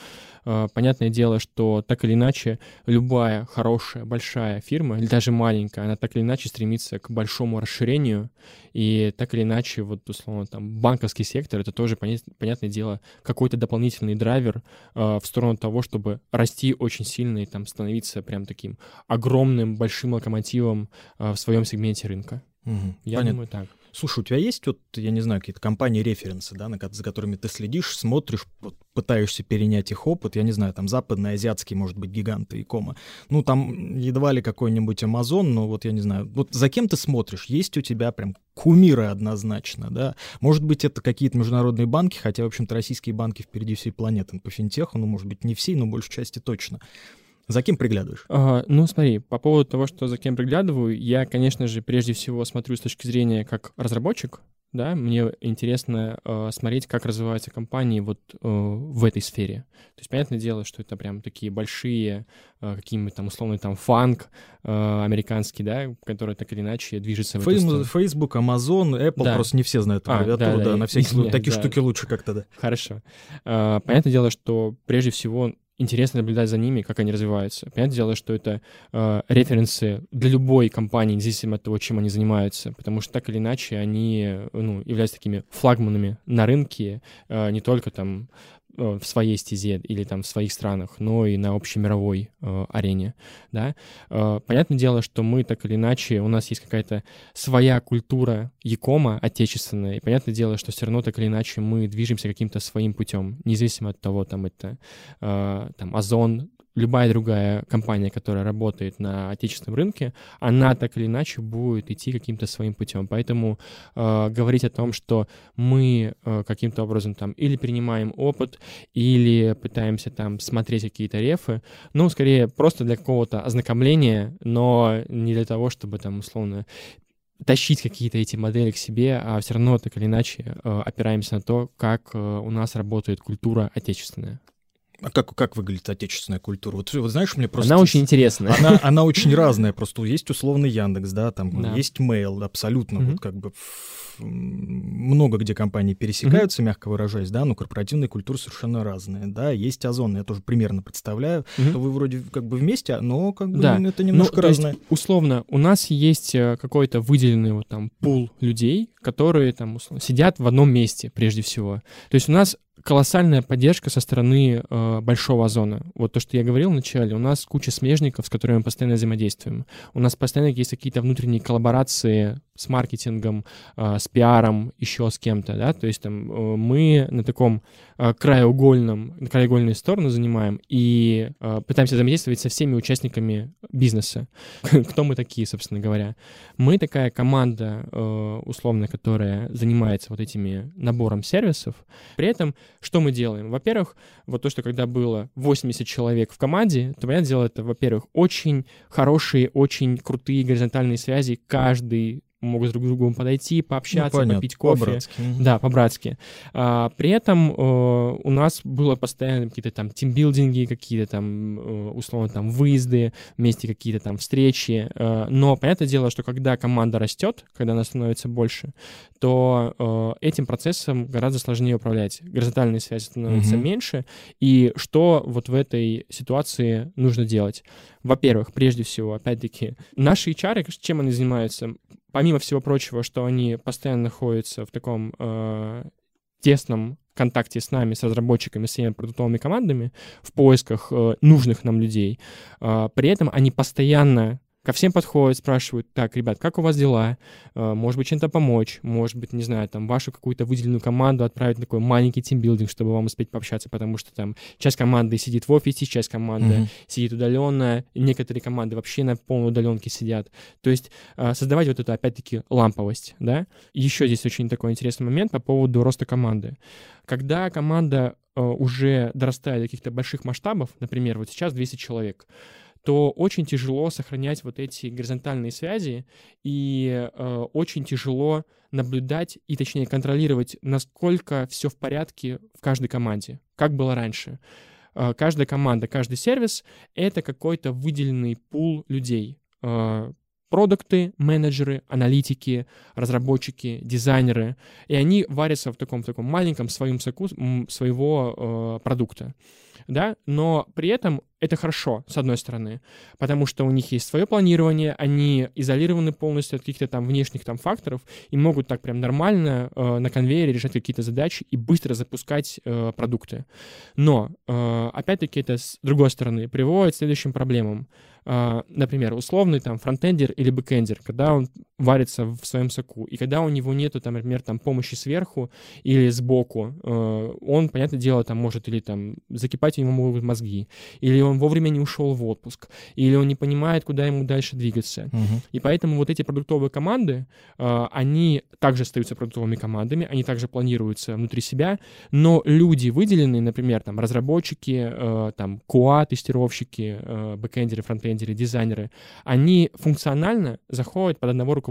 Э, понятное дело, что так или иначе любая хорошая, большая фирма, или даже маленькая, она так или иначе стремится к большому расширению, и так или иначе, вот, условно, там, банковский сектор — это тоже, понятное дело, какой-то дополнительный драйвер э, в сторону того, чтобы расти очень сильно и там становиться прям таким огромным, большим локомотивом в своем сегменте рынка. Угу, Я понятно. думаю, так. Слушай, у тебя есть вот, я не знаю, какие-то компании-референсы, да, за которыми ты следишь, смотришь, вот, пытаешься перенять их опыт, я не знаю, там западные, азиатские, может быть, гиганты и кома. Ну, там едва ли какой-нибудь Amazon, но вот я не знаю, вот за кем ты смотришь? Есть у тебя прям кумиры однозначно, да? Может быть, это какие-то международные банки, хотя, в общем-то, российские банки впереди всей планеты по финтеху, ну, может быть, не всей, но большей части точно. За кем приглядываешь? А, ну, смотри, по поводу того, что за кем приглядываю, я, конечно же, прежде всего смотрю с точки зрения как разработчик, да, мне интересно э, смотреть, как развиваются компании вот э, в этой сфере. То есть, понятное дело, что это прям такие большие, э, какие-нибудь там условный там фанк э, американский, да, который так или иначе движется в Фейс, Facebook, Amazon, Apple, да. просто не все знают а, аббревиатуру, да, да, да, на всякий случай, такие да. штуки лучше как-то, да. Хорошо. Э, понятное дело, что прежде всего интересно наблюдать за ними, как они развиваются. Понятное дело, что это э, референсы для любой компании, независимо от того, чем они занимаются, потому что так или иначе они ну, являются такими флагманами на рынке, э, не только там Э, в своей стезе или там в своих странах, но и на общемировой э, арене, да. Э, понятное дело, что мы так или иначе, у нас есть какая-то своя культура Якома отечественная, и понятное дело, что все равно так или иначе мы движемся каким-то своим путем, независимо от того, там это э, там Озон, любая другая компания, которая работает на отечественном рынке, она так или иначе будет идти каким-то своим путем. Поэтому э, говорить о том, что мы э, каким-то образом там или принимаем опыт, или пытаемся там смотреть какие-то рефы, ну, скорее просто для какого-то ознакомления, но не для того, чтобы там условно тащить какие-то эти модели к себе, а все равно так или иначе э, опираемся на то, как э, у нас работает культура отечественная. А как, как выглядит отечественная культура? Вот, вот знаешь, мне просто... Она очень интересная. Она, <laughs> она очень разная. Просто есть условный Яндекс, да, там да. есть Mail, абсолютно mm-hmm. вот как бы много где компании пересекаются, mm-hmm. мягко выражаясь, да, но корпоративные культуры совершенно разные, да, есть Озон, я тоже примерно представляю, mm-hmm. что вы вроде как бы вместе, но как бы да. это немножко ну, разное. Есть, условно, у нас есть э, какой-то выделенный вот там пул людей, которые там условно, сидят в одном месте прежде всего. То есть у нас колоссальная поддержка со стороны э, большого озона. Вот то, что я говорил вначале, у нас куча смежников, с которыми мы постоянно взаимодействуем. У нас постоянно есть какие-то внутренние коллаборации с маркетингом, э, с пиаром, еще с кем-то, да, то есть там э, мы на таком э, краеугольном, краеугольную сторону занимаем и э, пытаемся взаимодействовать со всеми участниками бизнеса. <laughs> Кто мы такие, собственно говоря? Мы такая команда, условно, которая занимается вот этими набором сервисов. При этом что мы делаем? Во-первых, вот то, что когда было 80 человек в команде, то, понятное дело, это, во-первых, очень хорошие, очень крутые горизонтальные связи каждый могут друг к другу подойти, пообщаться, ну, понятно, попить кофе. По-братски. Да, по-братски. А, при этом э, у нас было постоянно какие-то там тимбилдинги, какие-то там, э, условно, там выезды, вместе какие-то там встречи. Э, но понятное дело, что когда команда растет, когда она становится больше, то э, этим процессом гораздо сложнее управлять. Горизонтальные связи становятся mm-hmm. меньше. И что вот в этой ситуации нужно делать? Во-первых, прежде всего, опять-таки, наши HR, чем они занимаются? Помимо всего прочего, что они постоянно находятся в таком э, тесном контакте с нами, с разработчиками, с всеми продуктовыми командами в поисках э, нужных нам людей. Э, при этом они постоянно ко всем подходят, спрашивают, так, ребят, как у вас дела? Э, может быть, чем-то помочь? Может быть, не знаю, там, вашу какую-то выделенную команду отправить на такой маленький тимбилдинг, чтобы вам успеть пообщаться, потому что там часть команды сидит в офисе, часть команды mm-hmm. сидит удаленно, некоторые команды вообще на полной удаленке сидят. То есть э, создавать вот эту, опять-таки, ламповость, да? Еще здесь очень такой интересный момент по поводу роста команды. Когда команда э, уже дорастает до каких-то больших масштабов, например, вот сейчас 200 человек, то очень тяжело сохранять вот эти горизонтальные связи и э, очень тяжело наблюдать и, точнее, контролировать, насколько все в порядке в каждой команде, как было раньше. Э, каждая команда, каждый сервис — это какой-то выделенный пул людей. Э, продукты, менеджеры, аналитики, разработчики, дизайнеры, и они варятся в таком в таком маленьком своем соку своего э, продукта да, но при этом это хорошо, с одной стороны, потому что у них есть свое планирование, они изолированы полностью от каких-то там внешних там факторов и могут так прям нормально э, на конвейере решать какие-то задачи и быстро запускать э, продукты. Но, э, опять-таки, это с другой стороны приводит к следующим проблемам. Э, например, условный там фронтендер или бэкендер, когда он варится в своем соку, и когда у него нету, там, например, там помощи сверху или сбоку, э, он, понятное дело, там может или там закипать у него могут мозги, или он вовремя не ушел в отпуск, или он не понимает, куда ему дальше двигаться. Uh-huh. И поэтому вот эти продуктовые команды, э, они также остаются продуктовыми командами, они также планируются внутри себя, но люди выделенные, например, там разработчики, там QA, тестировщики, бэкендеры, фронтендеры, дизайнеры, они функционально заходят под одного руководителя.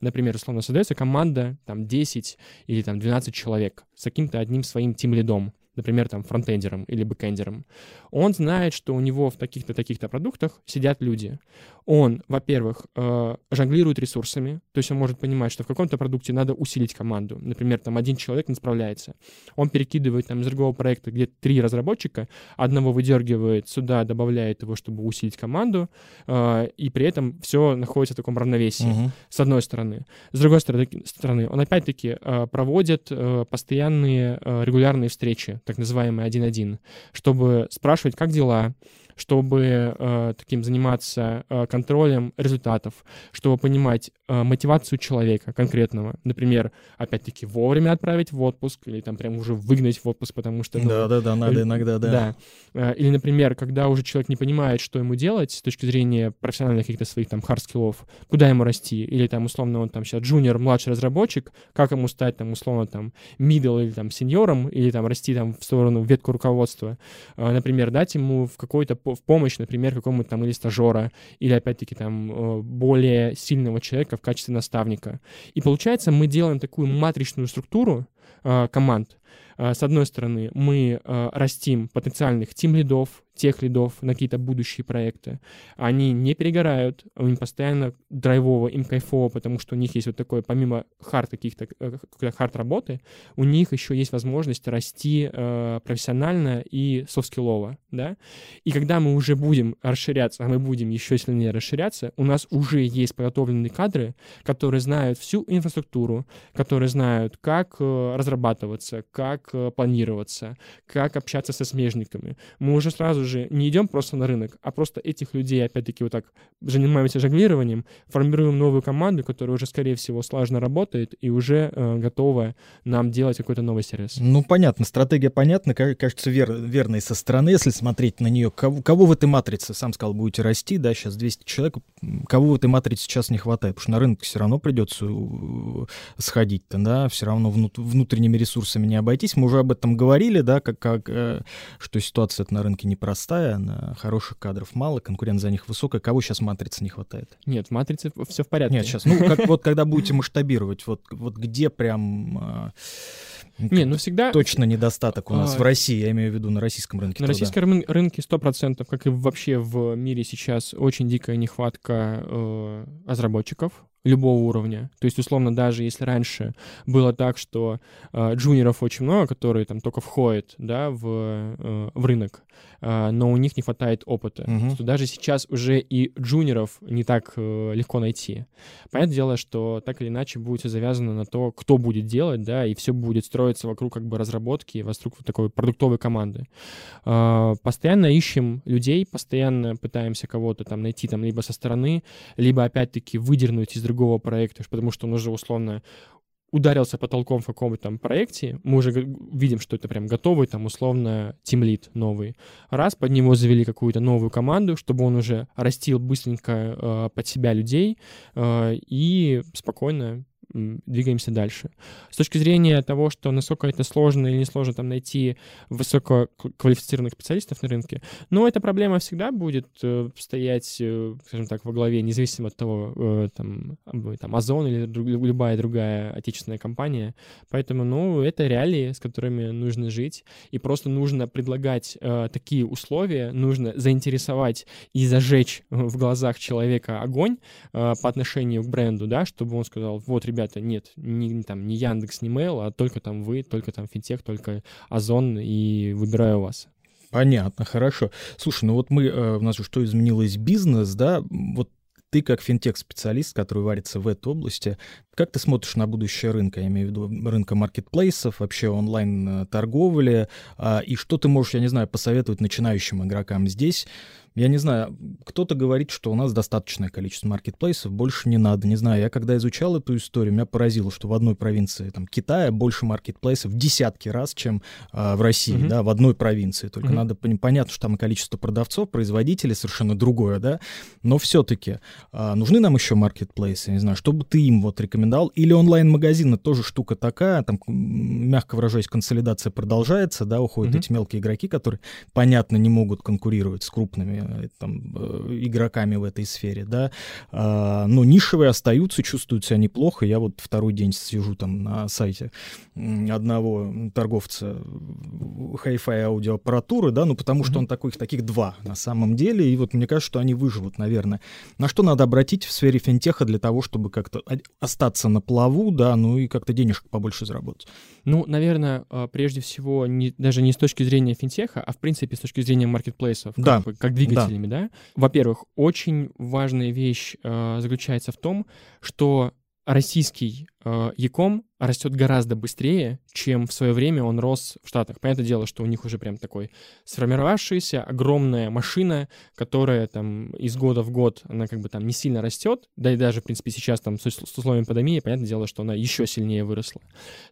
Например, условно создается команда, там, 10 или там 12 человек с каким-то одним своим тим-лидом например, там, фронтендером или бэкендером, он знает, что у него в таких-то, таких-то продуктах сидят люди. Он, во-первых, э, жонглирует ресурсами, то есть он может понимать, что в каком-то продукте надо усилить команду. Например, там один человек не справляется. Он перекидывает там из другого проекта, где три разработчика, одного выдергивает сюда, добавляет его, чтобы усилить команду, э, и при этом все находится в таком равновесии, угу. с одной стороны. С другой стороны, он опять-таки э, проводит постоянные регулярные встречи, так называемый 1.1, чтобы спрашивать, как дела, чтобы э, таким заниматься э, контролем результатов, чтобы понимать мотивацию человека конкретного. Например, опять-таки, вовремя отправить в отпуск или там прям уже выгнать в отпуск, потому что... Ну, Да-да-да, надо иногда, да. Да. Э, или, например, когда уже человек не понимает, что ему делать с точки зрения профессиональных каких-то своих там хард-скиллов, куда ему расти, или там условно он там сейчас джуниор, младший разработчик, как ему стать там условно там middle или там сеньором, или там расти там в сторону ветку руководства. Э, например, дать ему в какой-то в помощь, например, какому-то там или стажера, или опять-таки там э, более сильного человека в качестве наставника. И получается, мы делаем такую матричную структуру команд. Э, с одной стороны, мы растим потенциальных тим-лидов, техлидов на какие-то будущие проекты. Они не перегорают, им постоянно драйвово, им кайфово, потому что у них есть вот такое, помимо hard каких-то, э, hard работы, у них еще есть возможность расти э, профессионально и софт-скиллово, да. И когда мы уже будем расширяться, а мы будем еще сильнее расширяться, у нас уже есть подготовленные кадры, которые знают всю инфраструктуру, которые знают, как э, разрабатываться, как э, планироваться, как общаться со смежниками. Мы уже сразу же не идем просто на рынок, а просто этих людей, опять-таки, вот так занимаемся жонглированием, формируем новую команду, которая уже, скорее всего, слаженно работает и уже э, готова нам делать какой-то новый сервис. Ну, понятно, стратегия понятна, кажется, вер, верной со стороны, если смотреть на нее. Кого, кого в этой матрице, сам сказал, будете расти, да, сейчас 200 человек, кого в этой матрице сейчас не хватает? Потому что на рынок все равно придется э, сходить-то, да, все равно внут, внутренними ресурсами не обойтись. Мы уже об этом говорили, да, как, как, э, что ситуация на рынке непростая простая, на хороших кадров мало, конкуренция за них высокая. Кого сейчас матрицы не хватает? Нет, в матрице все в порядке. Нет, сейчас, ну, как, вот когда будете масштабировать, вот, вот где прям... А, не, ну всегда... Точно недостаток у нас а... в России, я имею в виду на российском рынке. На российском рын- рынке 100%, как и вообще в мире сейчас, очень дикая нехватка э, разработчиков любого уровня. То есть, условно, даже если раньше было так, что э, джуниоров очень много, которые там только входят да, в, э, в рынок, э, но у них не хватает опыта, uh-huh. то даже сейчас уже и джуниоров не так э, легко найти. Понятное дело, что так или иначе будет все завязано на то, кто будет делать, да, и все будет строиться вокруг как бы разработки, вокруг такой продуктовой команды. Э, постоянно ищем людей, постоянно пытаемся кого-то там найти там либо со стороны, либо опять-таки выдернуть из другого другого проекта, потому что он уже условно ударился потолком в каком-то там проекте, мы уже видим, что это прям готовый, там, условно, тимлит новый. Раз, под него завели какую-то новую команду, чтобы он уже растил быстренько э, под себя людей э, и спокойно двигаемся дальше. С точки зрения того, что насколько это сложно или несложно там найти высококвалифицированных специалистов на рынке, ну, эта проблема всегда будет э, стоять, э, скажем так, во главе, независимо от того, э, там, там Озон или друг, любая другая отечественная компания. Поэтому, ну, это реалии, с которыми нужно жить, и просто нужно предлагать э, такие условия, нужно заинтересовать и зажечь в глазах человека огонь э, по отношению к бренду, да, чтобы он сказал, вот, ребят, ребята, нет, не, там, не Яндекс, не Mail, а только там вы, только там финтех, только Озон, и выбираю вас. Понятно, хорошо. Слушай, ну вот мы, э, у нас же что изменилось бизнес, да, вот ты как финтех-специалист, который варится в этой области, как ты смотришь на будущее рынка, я имею в виду рынка маркетплейсов, вообще онлайн-торговли, а, и что ты можешь, я не знаю, посоветовать начинающим игрокам здесь? Я не знаю, кто-то говорит, что у нас достаточное количество маркетплейсов, больше не надо. Не знаю, я когда изучал эту историю, меня поразило, что в одной провинции там, Китая больше маркетплейсов в десятки раз, чем а, в России, mm-hmm. да, в одной провинции. Только mm-hmm. надо понятно, что там количество продавцов, производителей совершенно другое, да, но все-таки а, нужны нам еще маркетплейсы, не знаю, что бы ты им вот рекомендовал, или онлайн-магазины тоже штука такая, там, мягко выражаясь, консолидация продолжается, да, уходят mm-hmm. эти мелкие игроки, которые, понятно, не могут конкурировать с крупными э, там, э, игроками в этой сфере, да, а, но нишевые остаются, чувствуют себя неплохо. Я вот второй день сижу там на сайте одного торговца хай-фай аудиоаппаратуры, да, ну потому что он такой, их таких два на самом деле, и вот мне кажется, что они выживут, наверное. На что надо обратить в сфере финтеха для того, чтобы как-то остаться на плаву, да, ну и как-то денежек побольше заработать? Ну, наверное, а, прежде всего, не, даже не с точки зрения финтеха, а в принципе с точки зрения маркетплейсов, как, да. как двигателями, да. да? Во-первых, очень важная вещь э, заключается в том, что российский Яком растет гораздо быстрее, чем в свое время он рос в Штатах. Понятное дело, что у них уже прям такой сформировавшаяся огромная машина, которая там из года в год, она как бы там не сильно растет, да и даже, в принципе, сейчас там с, с условием пандемии, понятное дело, что она еще сильнее выросла,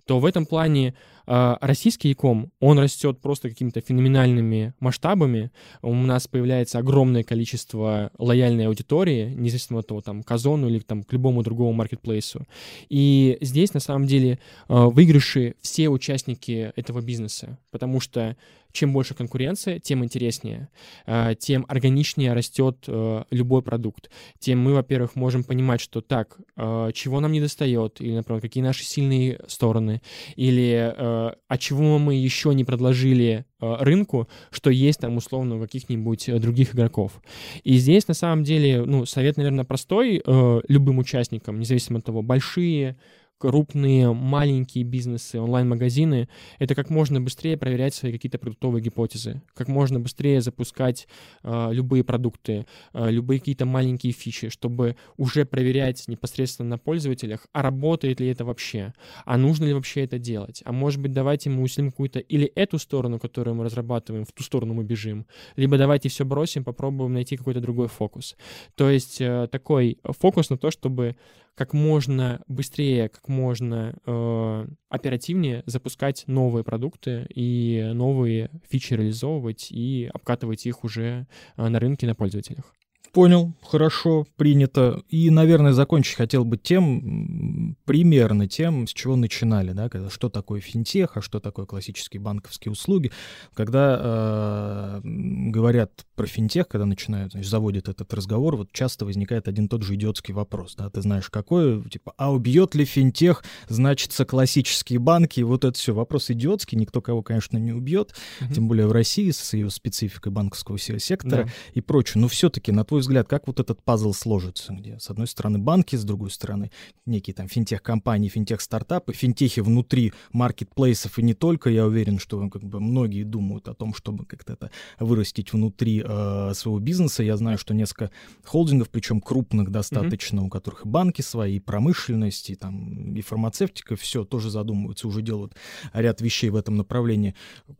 то в этом плане э, российский Яком, он растет просто какими-то феноменальными масштабами. У нас появляется огромное количество лояльной аудитории, независимо от того, там, к Озону или там, к любому другому маркетплейсу. И здесь, на самом деле, э, выигрыши все участники этого бизнеса, потому что чем больше конкуренция, тем интереснее, э, тем органичнее растет э, любой продукт, тем мы, во-первых, можем понимать, что так, чего нам не достает, или, например, какие наши сильные стороны, или а чего мы еще не предложили рынку, что есть там условно у каких-нибудь других игроков. И здесь на самом деле, ну, совет, наверное, простой любым участникам, независимо от того, большие, крупные, маленькие бизнесы, онлайн-магазины, это как можно быстрее проверять свои какие-то продуктовые гипотезы, как можно быстрее запускать э, любые продукты, э, любые какие-то маленькие фичи, чтобы уже проверять непосредственно на пользователях, а работает ли это вообще, а нужно ли вообще это делать, а может быть давайте мы усилим какую-то или эту сторону, которую мы разрабатываем, в ту сторону мы бежим, либо давайте все бросим, попробуем найти какой-то другой фокус. То есть э, такой фокус на то, чтобы как можно быстрее, как можно э, оперативнее запускать новые продукты и новые фичи реализовывать и обкатывать их уже э, на рынке на пользователях. Понял, хорошо, принято. И, наверное, закончить хотел бы тем, примерно тем, с чего начинали, да, когда, что такое финтех, а что такое классические банковские услуги. Когда э, говорят про финтех, когда начинают, значит, заводят этот разговор, вот часто возникает один тот же идиотский вопрос, да, ты знаешь, какой, типа, а убьет ли финтех, значится, классические банки, и вот это все, вопрос идиотский, никто кого, конечно, не убьет, mm-hmm. тем более в России с ее спецификой банковского сектора да. и прочее, но все-таки, на твой взгляд, как вот этот пазл сложится, где с одной стороны банки, с другой стороны некие там финтех-компании, финтех-стартапы, финтехи внутри маркетплейсов и не только, я уверен, что как бы многие думают о том, чтобы как-то это вырастить внутри э, своего бизнеса. Я знаю, что несколько холдингов, причем крупных достаточно, mm-hmm. у которых и банки свои, и промышленность, и там и фармацевтика, все тоже задумываются, уже делают ряд вещей в этом направлении.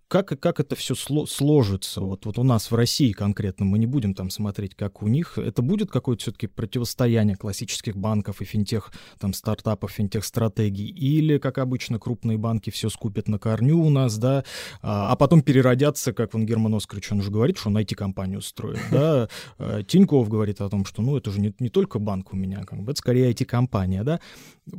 Как, как это все сло- сложится? Вот, вот у нас в России конкретно, мы не будем там смотреть, как у них, это будет какое-то все-таки противостояние классических банков и финтех, там, стартапов, финтех-стратегий, или, как обычно, крупные банки все скупят на корню у нас, да, а, а потом переродятся, как вон Герман Оскарович, он уже говорит, что он IT-компанию строит, да, а, Тиньков говорит о том, что, ну, это же не, не только банк у меня, как бы, это скорее IT-компания, да,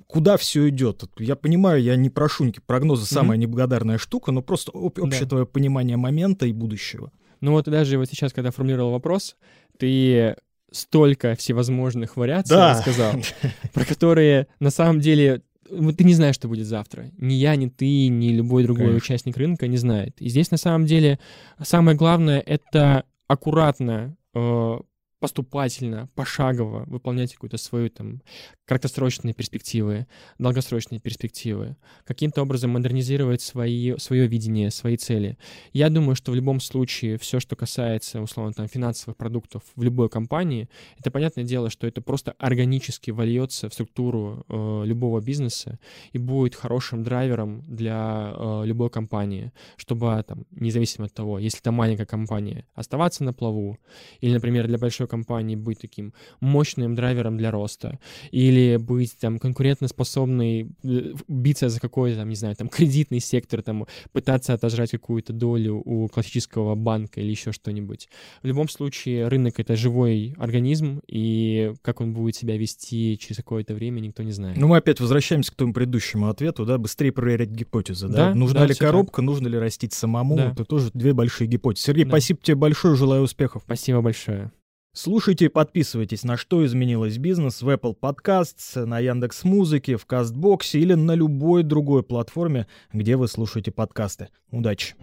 куда все идет? Я понимаю, я не прошу прогнозы, самая mm-hmm. неблагодарная штука, но просто об, общее да. твое понимание момента и будущего. Ну вот даже вот сейчас, когда формулировал вопрос, ты столько всевозможных вариаций да. рассказал, <laughs> про которые на самом деле ты не знаешь, что будет завтра. Ни я, ни ты, ни любой другой Конечно. участник рынка не знает. И здесь на самом деле самое главное это аккуратно э, поступательно, пошагово выполнять какую-то свою там краткосрочные перспективы, долгосрочные перспективы, каким-то образом модернизировать свои, свое видение, свои цели. Я думаю, что в любом случае все, что касается, условно, там, финансовых продуктов в любой компании, это понятное дело, что это просто органически вольется в структуру э, любого бизнеса и будет хорошим драйвером для э, любой компании, чтобы, там, независимо от того, если это маленькая компания, оставаться на плаву, или, например, для большой компании быть таким мощным драйвером для роста, или быть там конкурентоспособной, э, биться за какой-то, там, не знаю, там кредитный сектор, там пытаться отожрать какую-то долю у классического банка или еще что-нибудь. В любом случае, рынок — это живой организм, и как он будет себя вести через какое-то время, никто не знает. Ну, мы опять возвращаемся к тому предыдущему ответу, да, быстрее проверять гипотезы, да? да Нужна да, ли коробка, так. нужно ли растить самому? Да. Это тоже две большие гипотезы. Сергей, да. спасибо тебе большое, желаю успехов. Спасибо большое. Слушайте подписывайтесь на «Что изменилось бизнес» в Apple Podcasts, на Яндекс Музыке, в Кастбоксе или на любой другой платформе, где вы слушаете подкасты. Удачи!